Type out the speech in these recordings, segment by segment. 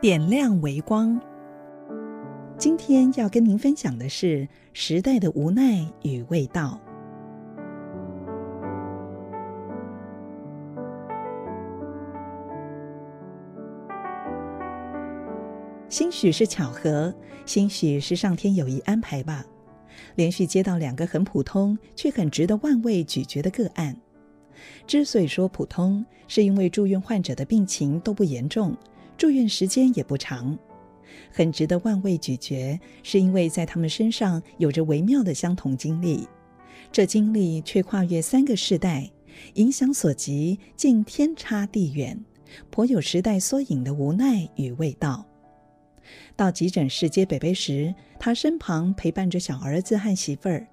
点亮微光。今天要跟您分享的是时代的无奈与味道。兴许是巧合，兴许是上天有意安排吧。连续接到两个很普通却很值得万味咀嚼的个案。之所以说普通，是因为住院患者的病情都不严重。住院时间也不长，很值得万味咀嚼，是因为在他们身上有着微妙的相同经历，这经历却跨越三个世代，影响所及竟天差地远，颇有时代缩影的无奈与味道。到急诊室接北北时，他身旁陪伴着小儿子和媳妇儿，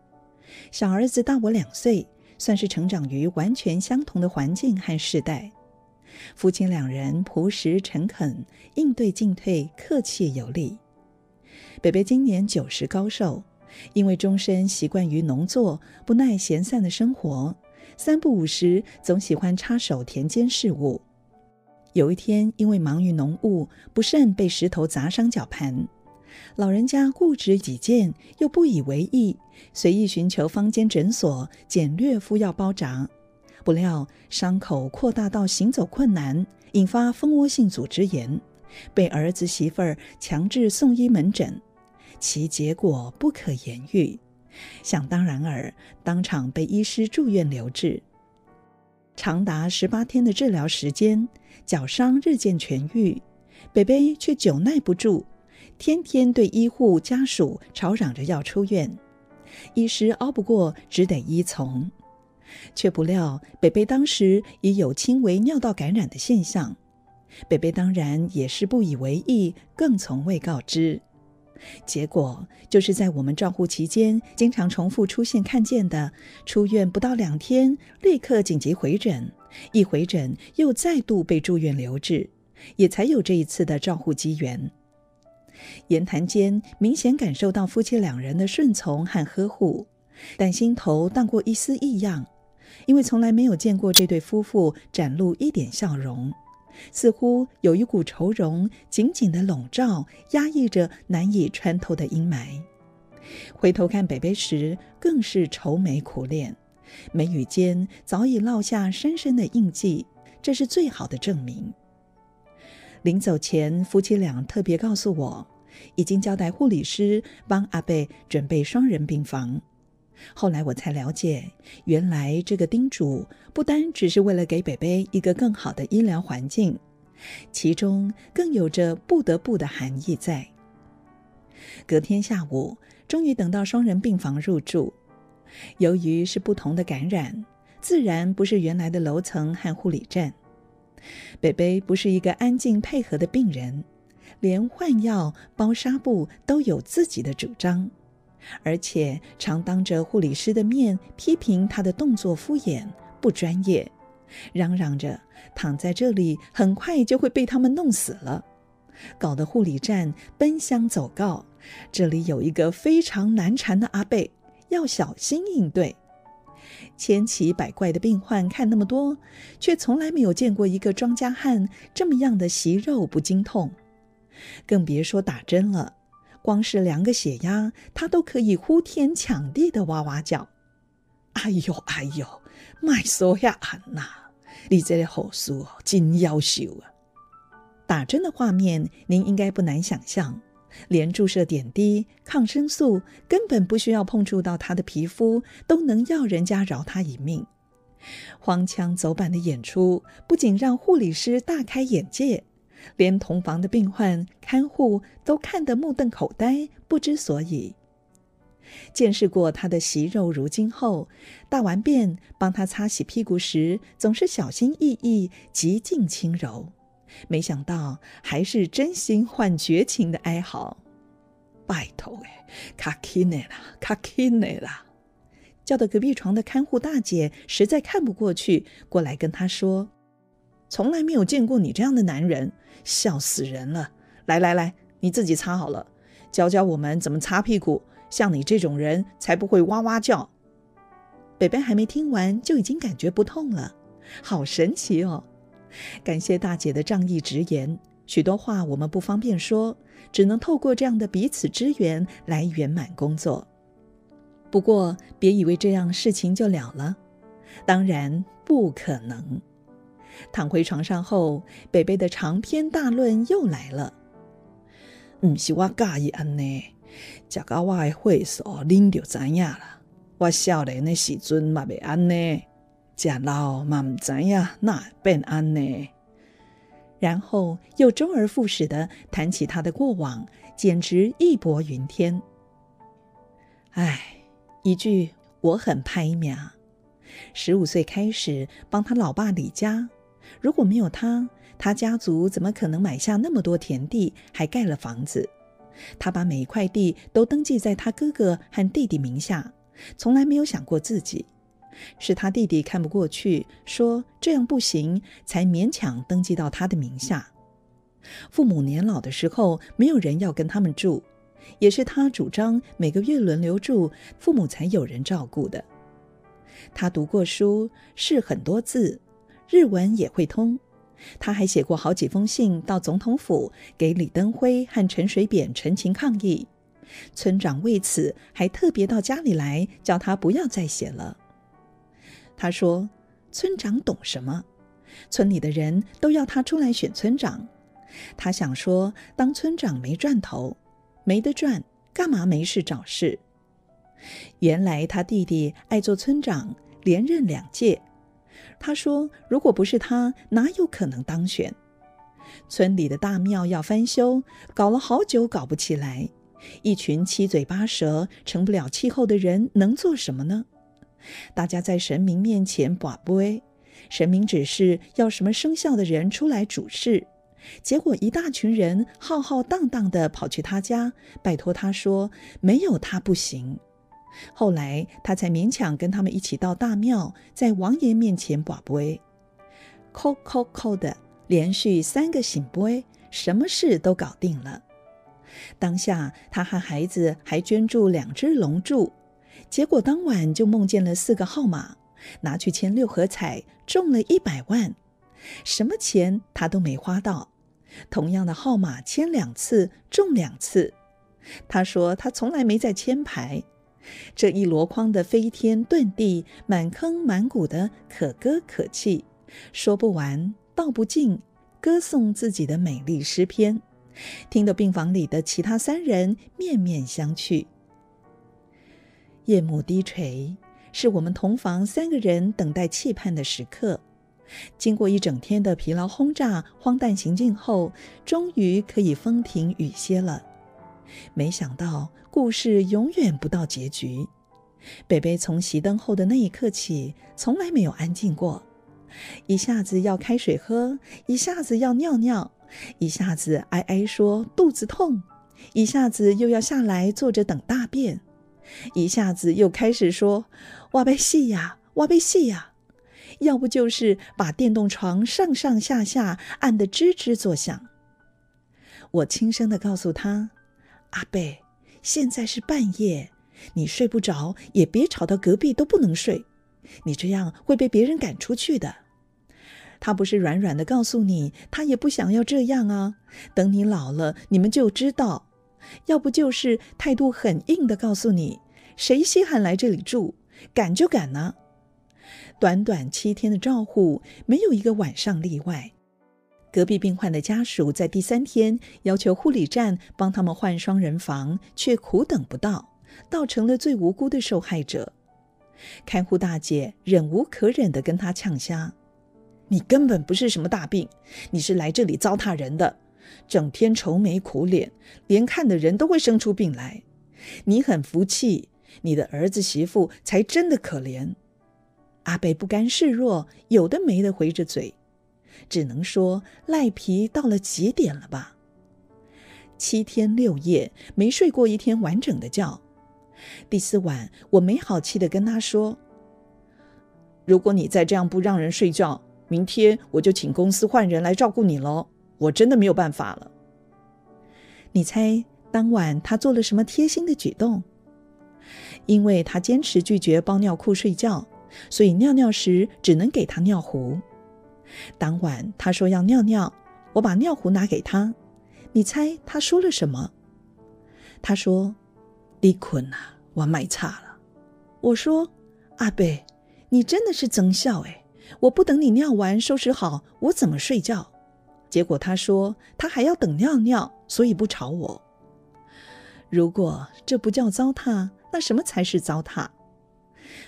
小儿子大我两岁，算是成长于完全相同的环境和世代。夫妻两人朴实诚恳，应对进退客气有礼。北北今年九十高寿，因为终身习惯于农作，不耐闲散的生活，三不五时总喜欢插手田间事务。有一天，因为忙于农务，不慎被石头砸伤脚盘。老人家固执己见，又不以为意，随意寻求坊间诊所，简略敷药包扎。不料伤口扩大到行走困难，引发蜂窝性组织炎，被儿子媳妇儿强制送医门诊，其结果不可言喻。想当然尔，当场被医师住院留置，长达十八天的治疗时间，脚伤日渐痊愈，北北却久耐不住，天天对医护家属吵嚷着要出院，医师拗不过，只得依从。却不料，北北当时已有轻微尿道感染的现象。北北当然也是不以为意，更从未告知。结果就是在我们照护期间，经常重复出现看见的，出院不到两天，立刻紧急回诊，一回诊又再度被住院留置，也才有这一次的照护机缘。言谈间，明显感受到夫妻两人的顺从和呵护，但心头荡过一丝异样。因为从来没有见过这对夫妇展露一点笑容，似乎有一股愁容紧紧地笼罩、压抑着难以穿透的阴霾。回头看北北时，更是愁眉苦脸，眉宇间早已烙下深深的印记，这是最好的证明。临走前，夫妻俩特别告诉我，已经交代护理师帮阿贝准备双人病房。后来我才了解，原来这个叮嘱不单只是为了给北北一个更好的医疗环境，其中更有着不得不的含义在。隔天下午，终于等到双人病房入住。由于是不同的感染，自然不是原来的楼层和护理站。北北不是一个安静配合的病人，连换药、包纱布都有自己的主张。而且常当着护理师的面批评他的动作敷衍不专业，嚷嚷着躺在这里很快就会被他们弄死了，搞得护理站奔相走告，这里有一个非常难缠的阿贝，要小心应对。千奇百怪的病患看那么多，却从来没有见过一个庄稼汉这么样的席肉不经痛，更别说打针了。光是量个血压，他都可以呼天抢地的哇哇叫。哎呦哎呦，卖说呀安呐，你这个护士哦，真优秀啊！打针的画面您应该不难想象，连注射点滴、抗生素，根本不需要碰触到他的皮肤，都能要人家饶他一命。荒腔走板的演出，不仅让护理师大开眼界。连同房的病患、看护都看得目瞪口呆，不知所以。见识过他的席肉如金后，大完便帮他擦洗屁股时，总是小心翼翼、极尽轻柔。没想到还是真心换绝情的哀嚎。拜托哎，卡紧的啦，卡紧的啦！叫得隔壁床的看护大姐实在看不过去，过来跟他说。从来没有见过你这样的男人，笑死人了！来来来，你自己擦好了，教教我们怎么擦屁股。像你这种人才不会哇哇叫。北北还没听完，就已经感觉不痛了，好神奇哦！感谢大姐的仗义直言，许多话我们不方便说，只能透过这样的彼此支援来圆满工作。不过，别以为这样事情就了了，当然不可能。躺回床上后，北北的长篇大论又来了。不是我介意安呢，食到我的岁数，恁就知影了。我少年的时阵嘛袂安呢，食老嘛唔知影那变安呢。然后又周而复始的谈起他的过往，简直义薄云天。唉，一句我很拍秒。十五岁开始帮他老爸理家，如果没有他，他家族怎么可能买下那么多田地，还盖了房子？他把每一块地都登记在他哥哥和弟弟名下，从来没有想过自己。是他弟弟看不过去，说这样不行，才勉强登记到他的名下。父母年老的时候，没有人要跟他们住，也是他主张每个月轮流住，父母才有人照顾的。他读过书，识很多字，日文也会通。他还写过好几封信到总统府，给李登辉和陈水扁陈情抗议。村长为此还特别到家里来，叫他不要再写了。他说：“村长懂什么？村里的人都要他出来选村长。他想说，当村长没赚头，没得赚，干嘛没事找事？原来他弟弟爱做村长，连任两届。他说，如果不是他，哪有可能当选？村里的大庙要翻修，搞了好久搞不起来。一群七嘴八舌、成不了气候的人，能做什么呢？”大家在神明面前跋杯，神明指示要什么生肖的人出来主事，结果一大群人浩浩荡荡地跑去他家，拜托他说没有他不行。后来他才勉强跟他们一起到大庙，在王爷面前把杯，叩叩叩的连续三个醒杯，什么事都搞定了。当下他和孩子还捐助两只龙柱。结果当晚就梦见了四个号码，拿去签六合彩，中了一百万。什么钱他都没花到，同样的号码签两次，中两次。他说他从来没在签牌，这一箩筐的飞天遁地，满坑满谷的可歌可泣，说不完道不尽，歌颂自己的美丽诗篇，听得病房里的其他三人面面相觑。夜幕低垂，是我们同房三个人等待期盼的时刻。经过一整天的疲劳轰炸、荒诞行径后，终于可以风停雨歇了。没想到故事永远不到结局。北北从熄灯后的那一刻起，从来没有安静过。一下子要开水喝，一下子要尿尿，一下子哀哀说肚子痛，一下子又要下来坐着等大便。一下子又开始说：“哇被戏呀，哇被戏呀！”要不就是把电动床上上下下按得吱吱作响。我轻声地告诉他：“阿贝，现在是半夜，你睡不着也别吵到隔壁都不能睡，你这样会被别人赶出去的。”他不是软软的告诉你，他也不想要这样啊。等你老了，你们就知道。要不就是态度很硬的告诉你，谁稀罕来这里住，赶就赶呢。短短七天的照护，没有一个晚上例外。隔壁病患的家属在第三天要求护理站帮他们换双人房，却苦等不到，倒成了最无辜的受害者。看护大姐忍无可忍地跟他呛声：“你根本不是什么大病，你是来这里糟蹋人的。”整天愁眉苦脸，连看的人都会生出病来。你很福气，你的儿子媳妇才真的可怜。阿北不甘示弱，有的没的回着嘴，只能说赖皮到了极点了吧。七天六夜没睡过一天完整的觉。第四晚，我没好气地跟他说：“如果你再这样不让人睡觉，明天我就请公司换人来照顾你喽。”我真的没有办法了。你猜当晚他做了什么贴心的举动？因为他坚持拒绝包尿裤睡觉，所以尿尿时只能给他尿壶。当晚他说要尿尿，我把尿壶拿给他，你猜他说了什么？他说：“你困啊，我卖差了。”我说：“阿伯，你真的是真孝哎！我不等你尿完收拾好，我怎么睡觉？”结果他说：“他还要等尿尿，所以不吵我。”如果这不叫糟蹋，那什么才是糟蹋？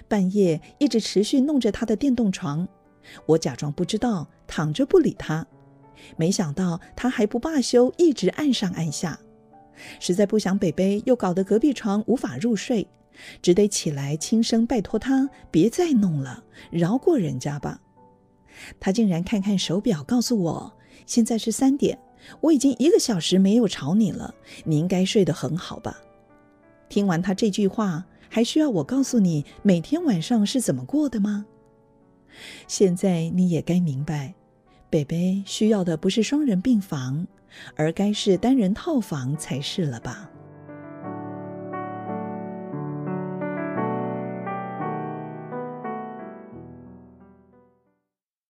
半夜一直持续弄着他的电动床，我假装不知道，躺着不理他。没想到他还不罢休，一直按上按下。实在不想北北又搞得隔壁床无法入睡，只得起来轻声拜托他别再弄了，饶过人家吧。他竟然看看手表，告诉我现在是三点，我已经一个小时没有吵你了，你应该睡得很好吧？听完他这句话，还需要我告诉你每天晚上是怎么过的吗？现在你也该明白，北北需要的不是双人病房，而该是单人套房才是了吧？